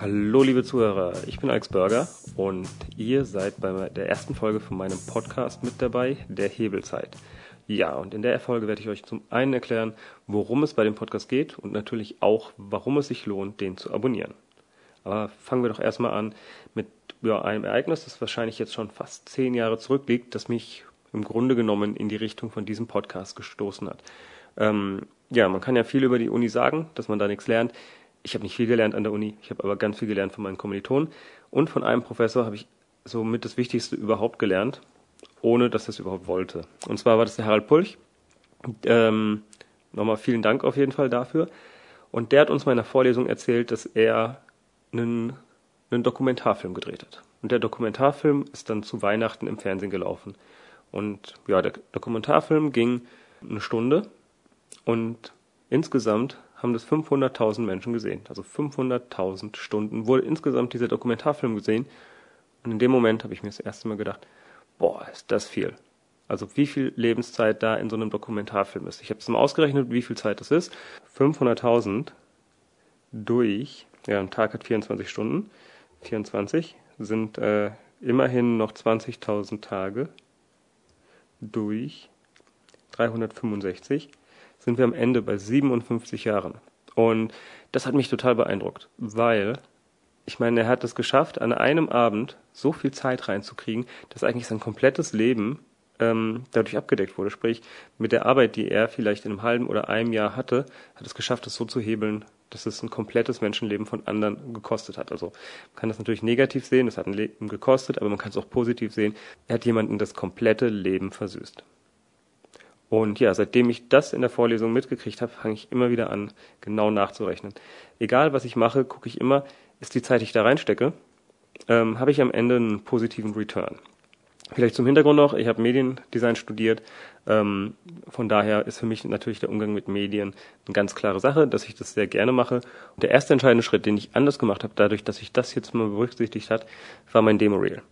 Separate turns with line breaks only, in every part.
Hallo liebe Zuhörer, ich bin Alex Burger und ihr seid bei der ersten Folge von meinem Podcast mit dabei, der Hebelzeit. Ja, und in der Folge werde ich euch zum einen erklären, worum es bei dem Podcast geht und natürlich auch, warum es sich lohnt, den zu abonnieren. Aber fangen wir doch erstmal an mit ja, einem Ereignis, das wahrscheinlich jetzt schon fast zehn Jahre zurückliegt, das mich im Grunde genommen in die Richtung von diesem Podcast gestoßen hat. Ähm, ja, man kann ja viel über die Uni sagen, dass man da nichts lernt. Ich habe nicht viel gelernt an der Uni, ich habe aber ganz viel gelernt von meinen Kommilitonen. Und von einem Professor habe ich so mit das Wichtigste überhaupt gelernt, ohne dass er es überhaupt wollte. Und zwar war das der Harald Pulch. Ähm, nochmal vielen Dank auf jeden Fall dafür. Und der hat uns mal in einer Vorlesung erzählt, dass er einen, einen Dokumentarfilm gedreht hat. Und der Dokumentarfilm ist dann zu Weihnachten im Fernsehen gelaufen. Und ja, der Dokumentarfilm ging eine Stunde und insgesamt haben das 500.000 Menschen gesehen. Also 500.000 Stunden wurde insgesamt dieser Dokumentarfilm gesehen. Und in dem Moment habe ich mir das erste Mal gedacht, boah, ist das viel. Also wie viel Lebenszeit da in so einem Dokumentarfilm ist. Ich habe es mal ausgerechnet, wie viel Zeit das ist. 500.000 durch, ja, ein Tag hat 24 Stunden. 24 sind äh, immerhin noch 20.000 Tage durch 365 sind wir am Ende bei 57 Jahren. Und das hat mich total beeindruckt, weil ich meine, er hat es geschafft, an einem Abend so viel Zeit reinzukriegen, dass eigentlich sein komplettes Leben ähm, dadurch abgedeckt wurde. Sprich, mit der Arbeit, die er vielleicht in einem halben oder einem Jahr hatte, hat es geschafft, es so zu hebeln, dass es ein komplettes Menschenleben von anderen gekostet hat. Also man kann das natürlich negativ sehen, es hat ein Leben gekostet, aber man kann es auch positiv sehen. Er hat jemanden das komplette Leben versüßt. Und ja, seitdem ich das in der Vorlesung mitgekriegt habe, fange ich immer wieder an, genau nachzurechnen. Egal, was ich mache, gucke ich immer, ist die Zeit, die ich da reinstecke, ähm, habe ich am Ende einen positiven Return. Vielleicht zum Hintergrund noch, ich habe Mediendesign studiert. Ähm, von daher ist für mich natürlich der Umgang mit Medien eine ganz klare Sache, dass ich das sehr gerne mache. Der erste entscheidende Schritt, den ich anders gemacht habe, dadurch, dass ich das jetzt mal berücksichtigt hat, war mein Demo-Reel.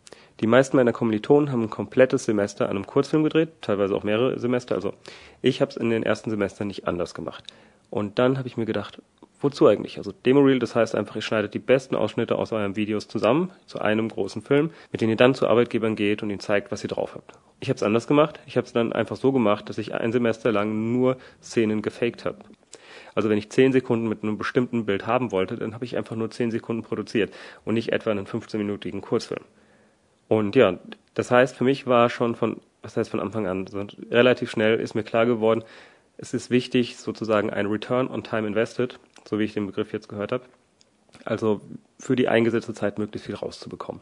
Die meisten meiner Kommilitonen haben ein komplettes Semester an einem Kurzfilm gedreht, teilweise auch mehrere Semester. Also ich habe es in den ersten Semestern nicht anders gemacht. Und dann habe ich mir gedacht, wozu eigentlich? Also Demo-Reel, das heißt einfach, ihr schneidet die besten Ausschnitte aus euren Videos zusammen zu einem großen Film, mit dem ihr dann zu Arbeitgebern geht und ihnen zeigt, was ihr drauf habt. Ich habe es anders gemacht. Ich habe es dann einfach so gemacht, dass ich ein Semester lang nur Szenen gefaked habe. Also wenn ich zehn Sekunden mit einem bestimmten Bild haben wollte, dann habe ich einfach nur zehn Sekunden produziert und nicht etwa einen 15-minütigen Kurzfilm. Und ja, das heißt, für mich war schon von, was heißt von Anfang an, so relativ schnell ist mir klar geworden, es ist wichtig, sozusagen ein Return on Time Invested, so wie ich den Begriff jetzt gehört habe, also für die eingesetzte Zeit möglichst viel rauszubekommen.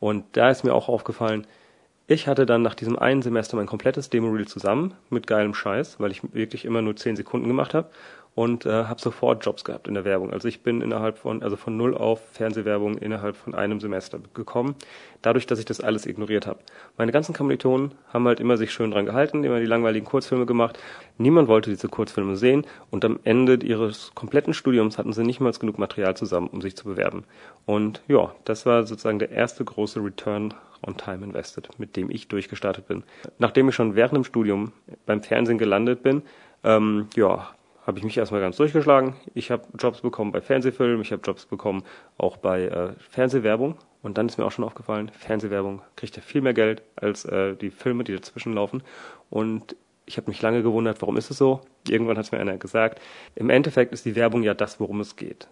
Und da ist mir auch aufgefallen, ich hatte dann nach diesem einen Semester mein komplettes Demo-Reel zusammen mit geilem Scheiß, weil ich wirklich immer nur zehn Sekunden gemacht habe und äh, habe sofort Jobs gehabt in der Werbung. Also ich bin innerhalb von, also von null auf Fernsehwerbung innerhalb von einem Semester gekommen, dadurch, dass ich das alles ignoriert habe. Meine ganzen Kommilitonen haben halt immer sich schön dran gehalten, immer die langweiligen Kurzfilme gemacht. Niemand wollte diese Kurzfilme sehen und am Ende ihres kompletten Studiums hatten sie nicht mal genug Material zusammen, um sich zu bewerben. Und ja, das war sozusagen der erste große Return on Time Invested, mit dem ich durchgestartet bin. Nachdem ich schon während dem Studium beim Fernsehen gelandet bin, ähm, ja, habe ich mich erstmal ganz durchgeschlagen. Ich habe Jobs bekommen bei Fernsehfilmen, ich habe Jobs bekommen auch bei äh, Fernsehwerbung. Und dann ist mir auch schon aufgefallen, Fernsehwerbung kriegt ja viel mehr Geld als äh, die Filme, die dazwischen laufen. Und ich habe mich lange gewundert, warum ist es so? Irgendwann hat es mir einer gesagt. Im Endeffekt ist die Werbung ja das, worum es geht.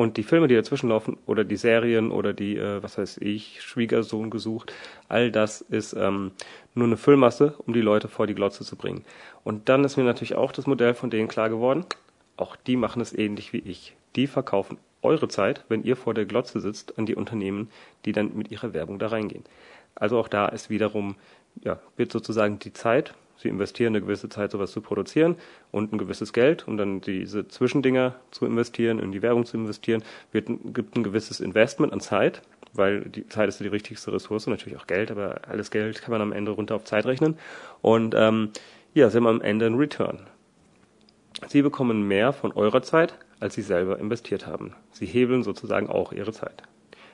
Und die Filme, die dazwischen laufen, oder die Serien oder die, äh, was weiß ich, Schwiegersohn gesucht, all das ist ähm, nur eine Füllmasse, um die Leute vor die Glotze zu bringen. Und dann ist mir natürlich auch das Modell von denen klar geworden, auch die machen es ähnlich wie ich. Die verkaufen eure Zeit, wenn ihr vor der Glotze sitzt, an die Unternehmen, die dann mit ihrer Werbung da reingehen. Also auch da ist wiederum, ja, wird sozusagen die Zeit Sie investieren eine gewisse Zeit, sowas zu produzieren und ein gewisses Geld, um dann diese Zwischendinger zu investieren, in die Werbung zu investieren, wird, gibt ein gewisses Investment an Zeit, weil die Zeit ist ja die wichtigste Ressource, natürlich auch Geld, aber alles Geld kann man am Ende runter auf Zeit rechnen. Und ähm, ja, Sie haben am Ende einen Return. Sie bekommen mehr von eurer Zeit, als Sie selber investiert haben. Sie hebeln sozusagen auch Ihre Zeit.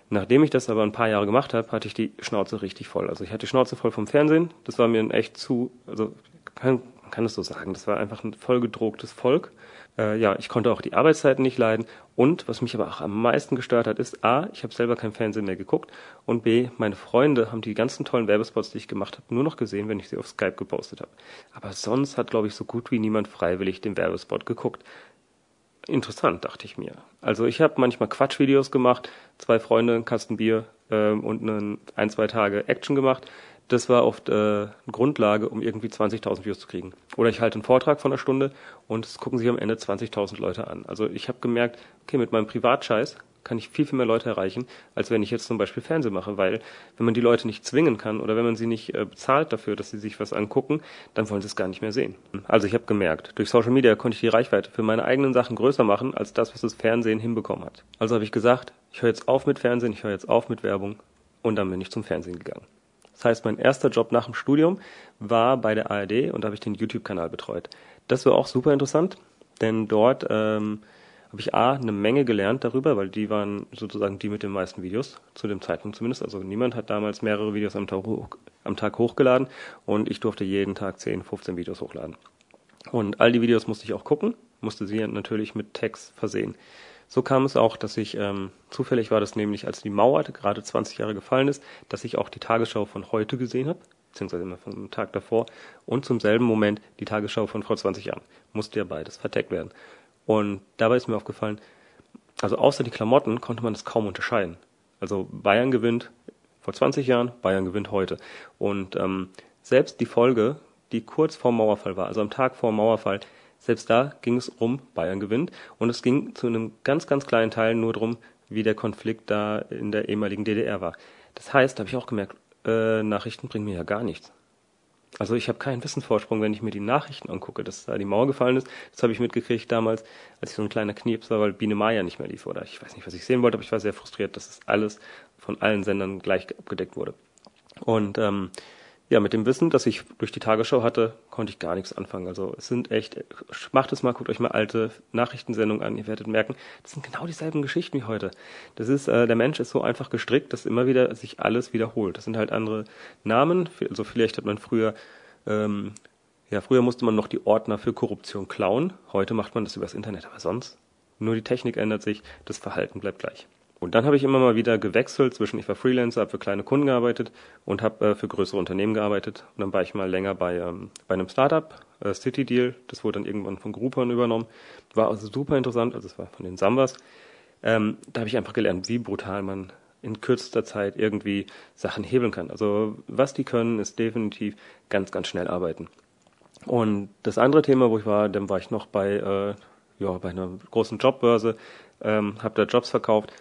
Nachdem ich das aber ein paar Jahre gemacht habe, hatte ich die Schnauze richtig voll. Also ich hatte die Schnauze voll vom Fernsehen. Das war mir echt zu, also kann, man kann es so sagen, das war einfach ein vollgedrucktes Volk. Äh, ja, ich konnte auch die Arbeitszeiten nicht leiden. Und was mich aber auch am meisten gestört hat, ist A, ich habe selber kein Fernsehen mehr geguckt und B, meine Freunde haben die ganzen tollen Werbespots, die ich gemacht habe, nur noch gesehen, wenn ich sie auf Skype gepostet habe. Aber sonst hat, glaube ich, so gut wie niemand freiwillig den Werbespot geguckt. Interessant, dachte ich mir. Also ich habe manchmal Quatschvideos gemacht, zwei Freunde, ein Kasten Bier ähm, und einen, ein, zwei Tage Action gemacht das war oft äh, eine Grundlage, um irgendwie 20.000 Views zu kriegen. Oder ich halte einen Vortrag von einer Stunde und es gucken sich am Ende 20.000 Leute an. Also ich habe gemerkt, okay, mit meinem Privatscheiß kann ich viel, viel mehr Leute erreichen, als wenn ich jetzt zum Beispiel Fernsehen mache. Weil wenn man die Leute nicht zwingen kann oder wenn man sie nicht äh, bezahlt dafür, dass sie sich was angucken, dann wollen sie es gar nicht mehr sehen. Also ich habe gemerkt, durch Social Media konnte ich die Reichweite für meine eigenen Sachen größer machen, als das, was das Fernsehen hinbekommen hat. Also habe ich gesagt, ich höre jetzt auf mit Fernsehen, ich höre jetzt auf mit Werbung und dann bin ich zum Fernsehen gegangen. Das heißt, mein erster Job nach dem Studium war bei der ARD und da habe ich den YouTube-Kanal betreut. Das war auch super interessant, denn dort ähm, habe ich A, eine Menge gelernt darüber, weil die waren sozusagen die mit den meisten Videos, zu dem Zeitpunkt zumindest. Also niemand hat damals mehrere Videos am Tag, hoch, am Tag hochgeladen und ich durfte jeden Tag 10, 15 Videos hochladen. Und all die Videos musste ich auch gucken, musste sie natürlich mit Text versehen. So kam es auch, dass ich, ähm, zufällig war das nämlich, als die Mauer gerade 20 Jahre gefallen ist, dass ich auch die Tagesschau von heute gesehen habe, beziehungsweise immer vom Tag davor, und zum selben Moment die Tagesschau von vor 20 Jahren. Musste ja beides verteckt werden. Und dabei ist mir aufgefallen, also außer die Klamotten konnte man das kaum unterscheiden. Also Bayern gewinnt vor 20 Jahren, Bayern gewinnt heute. Und ähm, selbst die Folge, die kurz vor Mauerfall war, also am Tag vor Mauerfall, selbst da ging es um Bayern gewinnt und es ging zu einem ganz, ganz kleinen Teil nur darum, wie der Konflikt da in der ehemaligen DDR war. Das heißt, da habe ich auch gemerkt, äh, Nachrichten bringen mir ja gar nichts. Also ich habe keinen Wissensvorsprung, wenn ich mir die Nachrichten angucke, dass da die Mauer gefallen ist. Das habe ich mitgekriegt damals, als ich so ein kleiner Knieps war, weil Biene Maya nicht mehr lief. Oder ich weiß nicht, was ich sehen wollte, aber ich war sehr frustriert, dass es alles von allen Sendern gleich abgedeckt wurde. Und ähm, ja, mit dem Wissen, das ich durch die Tagesschau hatte, konnte ich gar nichts anfangen. Also es sind echt, macht es mal, guckt euch mal alte Nachrichtensendungen an, ihr werdet merken, das sind genau dieselben Geschichten wie heute. Das ist, äh, der Mensch ist so einfach gestrickt, dass immer wieder sich alles wiederholt. Das sind halt andere Namen. Also vielleicht hat man früher, ähm, ja, früher musste man noch die Ordner für Korruption klauen. Heute macht man das übers Internet, aber sonst nur die Technik ändert sich, das Verhalten bleibt gleich. Und dann habe ich immer mal wieder gewechselt zwischen, ich war Freelancer, habe für kleine Kunden gearbeitet und habe äh, für größere Unternehmen gearbeitet. Und dann war ich mal länger bei, ähm, bei einem Startup, äh, City Deal, das wurde dann irgendwann von Groupon übernommen. War also super interessant, also es war von den Sambas. Ähm, da habe ich einfach gelernt, wie brutal man in kürzester Zeit irgendwie Sachen hebeln kann. Also was die können, ist definitiv ganz, ganz schnell arbeiten. Und das andere Thema, wo ich war, dann war ich noch bei, äh, ja, bei einer großen Jobbörse, ähm, habe da Jobs verkauft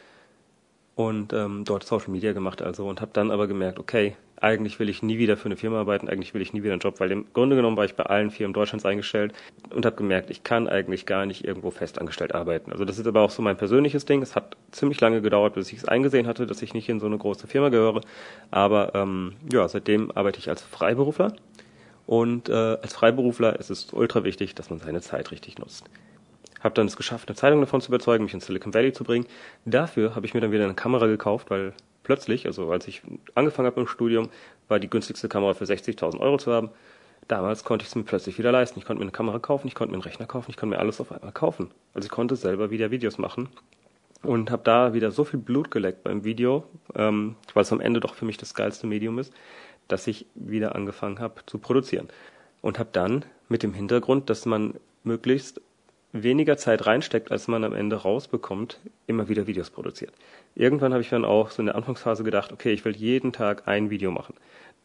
und ähm, dort Social Media gemacht also und habe dann aber gemerkt, okay, eigentlich will ich nie wieder für eine Firma arbeiten, eigentlich will ich nie wieder einen Job, weil im Grunde genommen war ich bei allen Firmen Deutschlands eingestellt und habe gemerkt, ich kann eigentlich gar nicht irgendwo festangestellt arbeiten. Also das ist aber auch so mein persönliches Ding. Es hat ziemlich lange gedauert, bis ich es eingesehen hatte, dass ich nicht in so eine große Firma gehöre. Aber ähm, ja, seitdem arbeite ich als Freiberufler und äh, als Freiberufler ist es ultra wichtig, dass man seine Zeit richtig nutzt. Habe dann es geschafft, eine Zeitung davon zu überzeugen, mich in Silicon Valley zu bringen. Dafür habe ich mir dann wieder eine Kamera gekauft, weil plötzlich, also als ich angefangen habe im Studium, war die günstigste Kamera für 60.000 Euro zu haben. Damals konnte ich es mir plötzlich wieder leisten. Ich konnte mir eine Kamera kaufen, ich konnte mir einen Rechner kaufen, ich konnte mir alles auf einmal kaufen. Also ich konnte selber wieder Videos machen und habe da wieder so viel Blut geleckt beim Video, ähm, weil es am Ende doch für mich das geilste Medium ist, dass ich wieder angefangen habe zu produzieren. Und habe dann mit dem Hintergrund, dass man möglichst weniger Zeit reinsteckt, als man am Ende rausbekommt, immer wieder Videos produziert. Irgendwann habe ich dann auch so in der Anfangsphase gedacht, okay, ich will jeden Tag ein Video machen.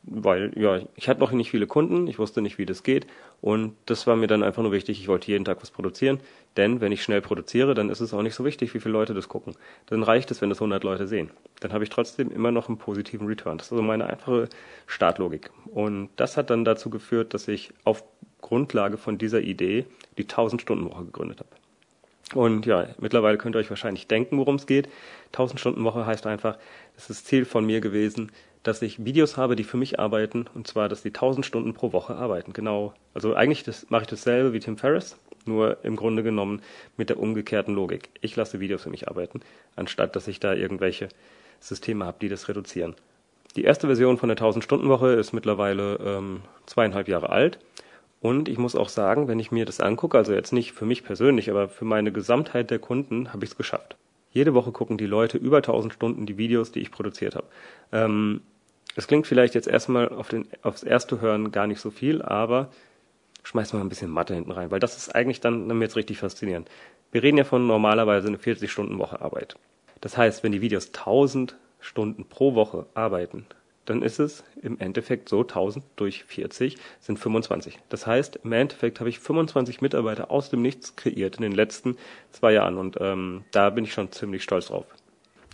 Weil, ja, ich hatte noch nicht viele Kunden, ich wusste nicht, wie das geht und das war mir dann einfach nur wichtig, ich wollte jeden Tag was produzieren, denn wenn ich schnell produziere, dann ist es auch nicht so wichtig, wie viele Leute das gucken. Dann reicht es, wenn das 100 Leute sehen. Dann habe ich trotzdem immer noch einen positiven Return. Das ist also meine einfache Startlogik. Und das hat dann dazu geführt, dass ich auf Grundlage von dieser Idee die 1000-Stunden-Woche gegründet habe. Und ja, mittlerweile könnt ihr euch wahrscheinlich denken, worum es geht. 1000-Stunden-Woche heißt einfach, es ist Ziel von mir gewesen, dass ich Videos habe, die für mich arbeiten, und zwar, dass die 1000 Stunden pro Woche arbeiten. Genau. Also eigentlich das, mache ich dasselbe wie Tim Ferriss, nur im Grunde genommen mit der umgekehrten Logik. Ich lasse Videos für mich arbeiten, anstatt dass ich da irgendwelche Systeme habe, die das reduzieren. Die erste Version von der 1000-Stunden-Woche ist mittlerweile ähm, zweieinhalb Jahre alt Und ich muss auch sagen, wenn ich mir das angucke, also jetzt nicht für mich persönlich, aber für meine Gesamtheit der Kunden, habe ich es geschafft. Jede Woche gucken die Leute über 1000 Stunden die Videos, die ich produziert habe. Ähm, es klingt vielleicht jetzt erstmal auf den, aufs erste Hören gar nicht so viel, aber schmeiß mal ein bisschen Mathe hinten rein, weil das ist eigentlich dann, dann jetzt richtig faszinierend. Wir reden ja von normalerweise eine 40-Stunden-Woche Arbeit. Das heißt, wenn die Videos 1000 Stunden pro Woche arbeiten, dann ist es im Endeffekt so, 1000 durch 40 sind 25. Das heißt, im Endeffekt habe ich 25 Mitarbeiter aus dem Nichts kreiert in den letzten zwei Jahren und ähm, da bin ich schon ziemlich stolz drauf.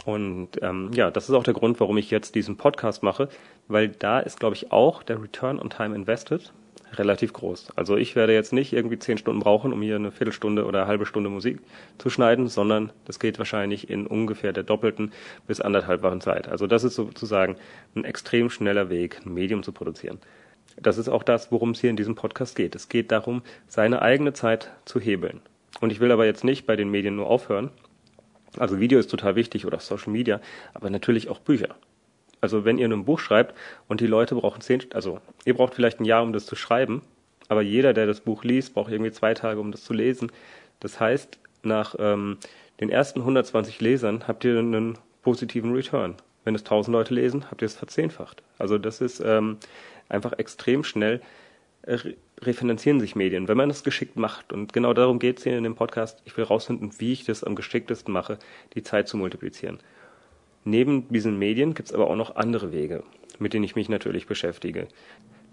Und ähm, ja, das ist auch der Grund, warum ich jetzt diesen Podcast mache, weil da ist, glaube ich, auch der Return on Time Invested relativ groß. Also ich werde jetzt nicht irgendwie zehn Stunden brauchen, um hier eine Viertelstunde oder eine halbe Stunde Musik zu schneiden, sondern das geht wahrscheinlich in ungefähr der doppelten bis anderthalbfachen Zeit. Also das ist sozusagen ein extrem schneller Weg, ein Medium zu produzieren. Das ist auch das, worum es hier in diesem Podcast geht. Es geht darum, seine eigene Zeit zu hebeln. Und ich will aber jetzt nicht bei den Medien nur aufhören. Also Video ist total wichtig oder Social Media, aber natürlich auch Bücher. Also wenn ihr ein Buch schreibt und die Leute brauchen zehn, also ihr braucht vielleicht ein Jahr, um das zu schreiben, aber jeder, der das Buch liest, braucht irgendwie zwei Tage, um das zu lesen. Das heißt, nach ähm, den ersten 120 Lesern habt ihr einen positiven Return. Wenn es 1000 Leute lesen, habt ihr es verzehnfacht. Also das ist ähm, einfach extrem schnell äh, refinanzieren sich Medien, wenn man das geschickt macht. Und genau darum geht es hier in dem Podcast. Ich will rausfinden, wie ich das am geschicktesten mache, die Zeit zu multiplizieren. Neben diesen Medien gibt es aber auch noch andere Wege, mit denen ich mich natürlich beschäftige.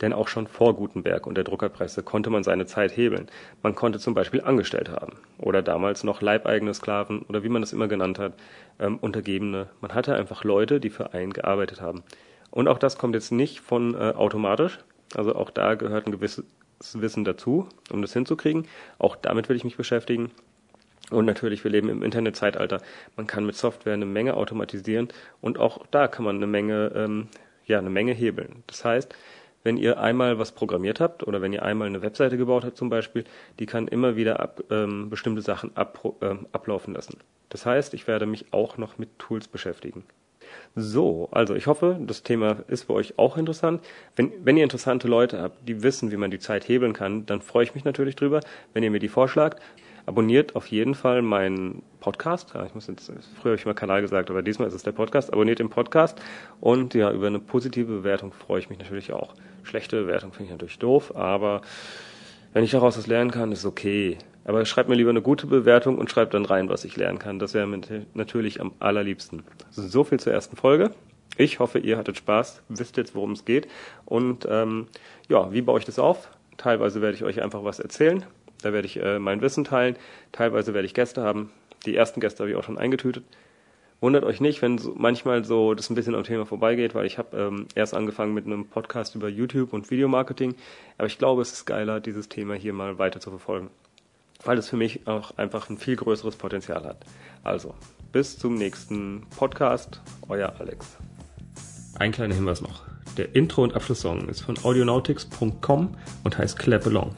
Denn auch schon vor Gutenberg und der Druckerpresse konnte man seine Zeit hebeln. Man konnte zum Beispiel Angestellte haben oder damals noch leibeigene Sklaven oder wie man das immer genannt hat, ähm, Untergebene. Man hatte einfach Leute, die für einen gearbeitet haben. Und auch das kommt jetzt nicht von äh, automatisch. Also auch da gehört ein gewisses Wissen dazu, um das hinzukriegen. Auch damit will ich mich beschäftigen. Und natürlich, wir leben im Internetzeitalter. Man kann mit Software eine Menge automatisieren und auch da kann man eine Menge, ähm, ja, eine Menge hebeln. Das heißt, wenn ihr einmal was programmiert habt oder wenn ihr einmal eine Webseite gebaut habt zum Beispiel, die kann immer wieder ab, ähm, bestimmte Sachen ab, ähm, ablaufen lassen. Das heißt, ich werde mich auch noch mit Tools beschäftigen. So, also ich hoffe, das Thema ist für euch auch interessant. Wenn, wenn ihr interessante Leute habt, die wissen, wie man die Zeit hebeln kann, dann freue ich mich natürlich drüber, wenn ihr mir die vorschlagt. Abonniert auf jeden Fall meinen Podcast. Ja, ich muss jetzt, früher habe ich mal Kanal gesagt, aber diesmal ist es der Podcast. Abonniert den Podcast und ja, über eine positive Bewertung freue ich mich natürlich auch. Schlechte Bewertung finde ich natürlich doof, aber wenn ich daraus was lernen kann, ist okay. Aber schreibt mir lieber eine gute Bewertung und schreibt dann rein, was ich lernen kann. Das wäre mir natürlich am allerliebsten. So viel zur ersten Folge. Ich hoffe, ihr hattet Spaß, wisst jetzt, worum es geht. Und ähm, ja, wie baue ich das auf? Teilweise werde ich euch einfach was erzählen. Da werde ich äh, mein Wissen teilen. Teilweise werde ich Gäste haben. Die ersten Gäste habe ich auch schon eingetütet. Wundert euch nicht, wenn so, manchmal so das ein bisschen am Thema vorbeigeht, weil ich habe ähm, erst angefangen mit einem Podcast über YouTube und Videomarketing. Aber ich glaube, es ist geiler, dieses Thema hier mal weiter zu verfolgen. Weil es für mich auch einfach ein viel größeres Potenzial hat. Also, bis zum nächsten Podcast. Euer Alex. Ein kleiner Hinweis noch. Der Intro- und Abschlusssong ist von audionautics.com und heißt Clap Along.